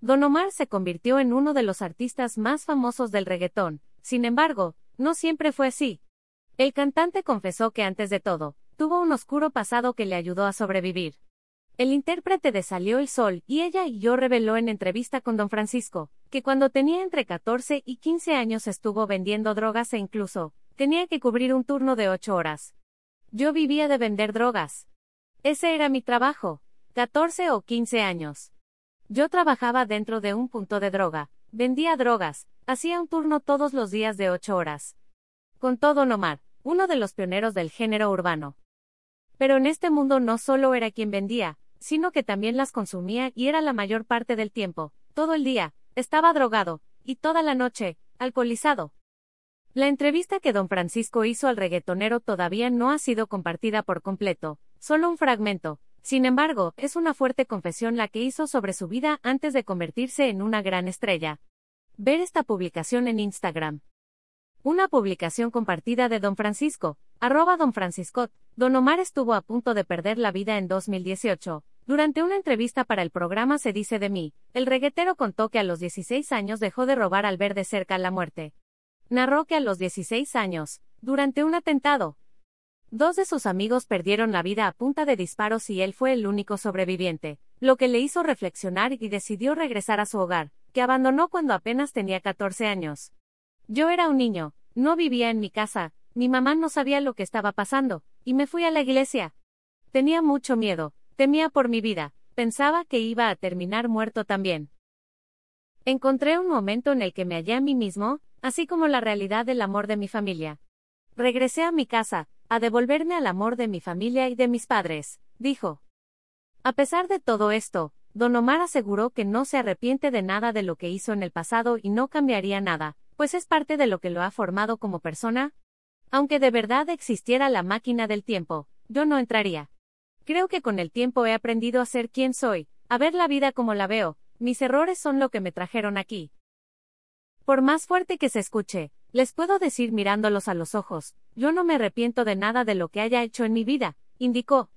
Don Omar se convirtió en uno de los artistas más famosos del reggaetón. Sin embargo, no siempre fue así. El cantante confesó que antes de todo, tuvo un oscuro pasado que le ayudó a sobrevivir. El intérprete de Salió el Sol y ella y yo reveló en entrevista con don Francisco, que cuando tenía entre 14 y 15 años estuvo vendiendo drogas e incluso, tenía que cubrir un turno de 8 horas. Yo vivía de vender drogas. Ese era mi trabajo, 14 o 15 años. Yo trabajaba dentro de un punto de droga, vendía drogas, hacía un turno todos los días de ocho horas. Con todo Nomar, uno de los pioneros del género urbano. Pero en este mundo no solo era quien vendía, sino que también las consumía y era la mayor parte del tiempo, todo el día, estaba drogado, y toda la noche, alcoholizado. La entrevista que don Francisco hizo al reggaetonero todavía no ha sido compartida por completo, solo un fragmento, sin embargo, es una fuerte confesión la que hizo sobre su vida antes de convertirse en una gran estrella. Ver esta publicación en Instagram. Una publicación compartida de Don Francisco, arroba Don Francisco. Don Omar estuvo a punto de perder la vida en 2018. Durante una entrevista para el programa Se dice de mí, el reguetero contó que a los 16 años dejó de robar al ver de cerca la muerte. Narró que a los 16 años, durante un atentado, Dos de sus amigos perdieron la vida a punta de disparos y él fue el único sobreviviente, lo que le hizo reflexionar y decidió regresar a su hogar, que abandonó cuando apenas tenía 14 años. Yo era un niño, no vivía en mi casa, mi mamá no sabía lo que estaba pasando, y me fui a la iglesia. Tenía mucho miedo, temía por mi vida, pensaba que iba a terminar muerto también. Encontré un momento en el que me hallé a mí mismo, así como la realidad del amor de mi familia. Regresé a mi casa, a devolverme al amor de mi familia y de mis padres, dijo. A pesar de todo esto, Don Omar aseguró que no se arrepiente de nada de lo que hizo en el pasado y no cambiaría nada, pues es parte de lo que lo ha formado como persona. Aunque de verdad existiera la máquina del tiempo, yo no entraría. Creo que con el tiempo he aprendido a ser quien soy, a ver la vida como la veo, mis errores son lo que me trajeron aquí. Por más fuerte que se escuche, les puedo decir mirándolos a los ojos, yo no me arrepiento de nada de lo que haya hecho en mi vida, indicó.